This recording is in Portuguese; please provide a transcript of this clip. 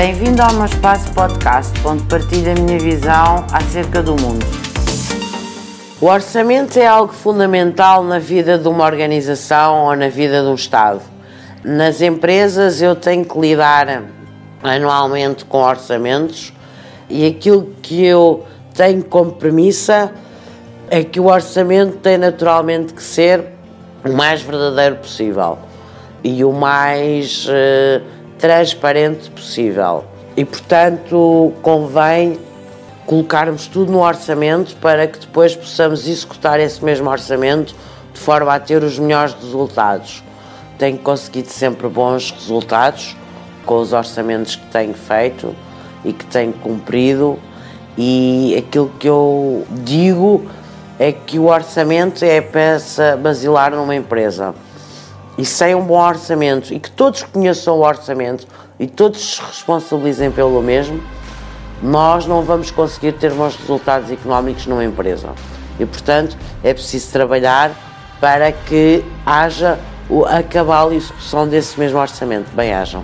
Bem-vindo ao meu espaço podcast, onde partilho a minha visão acerca do mundo. O orçamento é algo fundamental na vida de uma organização ou na vida de um Estado. Nas empresas eu tenho que lidar anualmente com orçamentos e aquilo que eu tenho como premissa é que o orçamento tem naturalmente que ser o mais verdadeiro possível e o mais uh, transparente possível. E portanto convém colocarmos tudo no orçamento para que depois possamos executar esse mesmo orçamento de forma a ter os melhores resultados. Tenho conseguido sempre bons resultados com os orçamentos que tenho feito e que tenho cumprido e aquilo que eu digo é que o orçamento é a peça basilar numa empresa. E sem um bom orçamento, e que todos conheçam o orçamento e todos se responsabilizem pelo mesmo, nós não vamos conseguir ter bons resultados económicos numa empresa. E, portanto, é preciso trabalhar para que haja a cabal execução desse mesmo orçamento. Bem-ajam.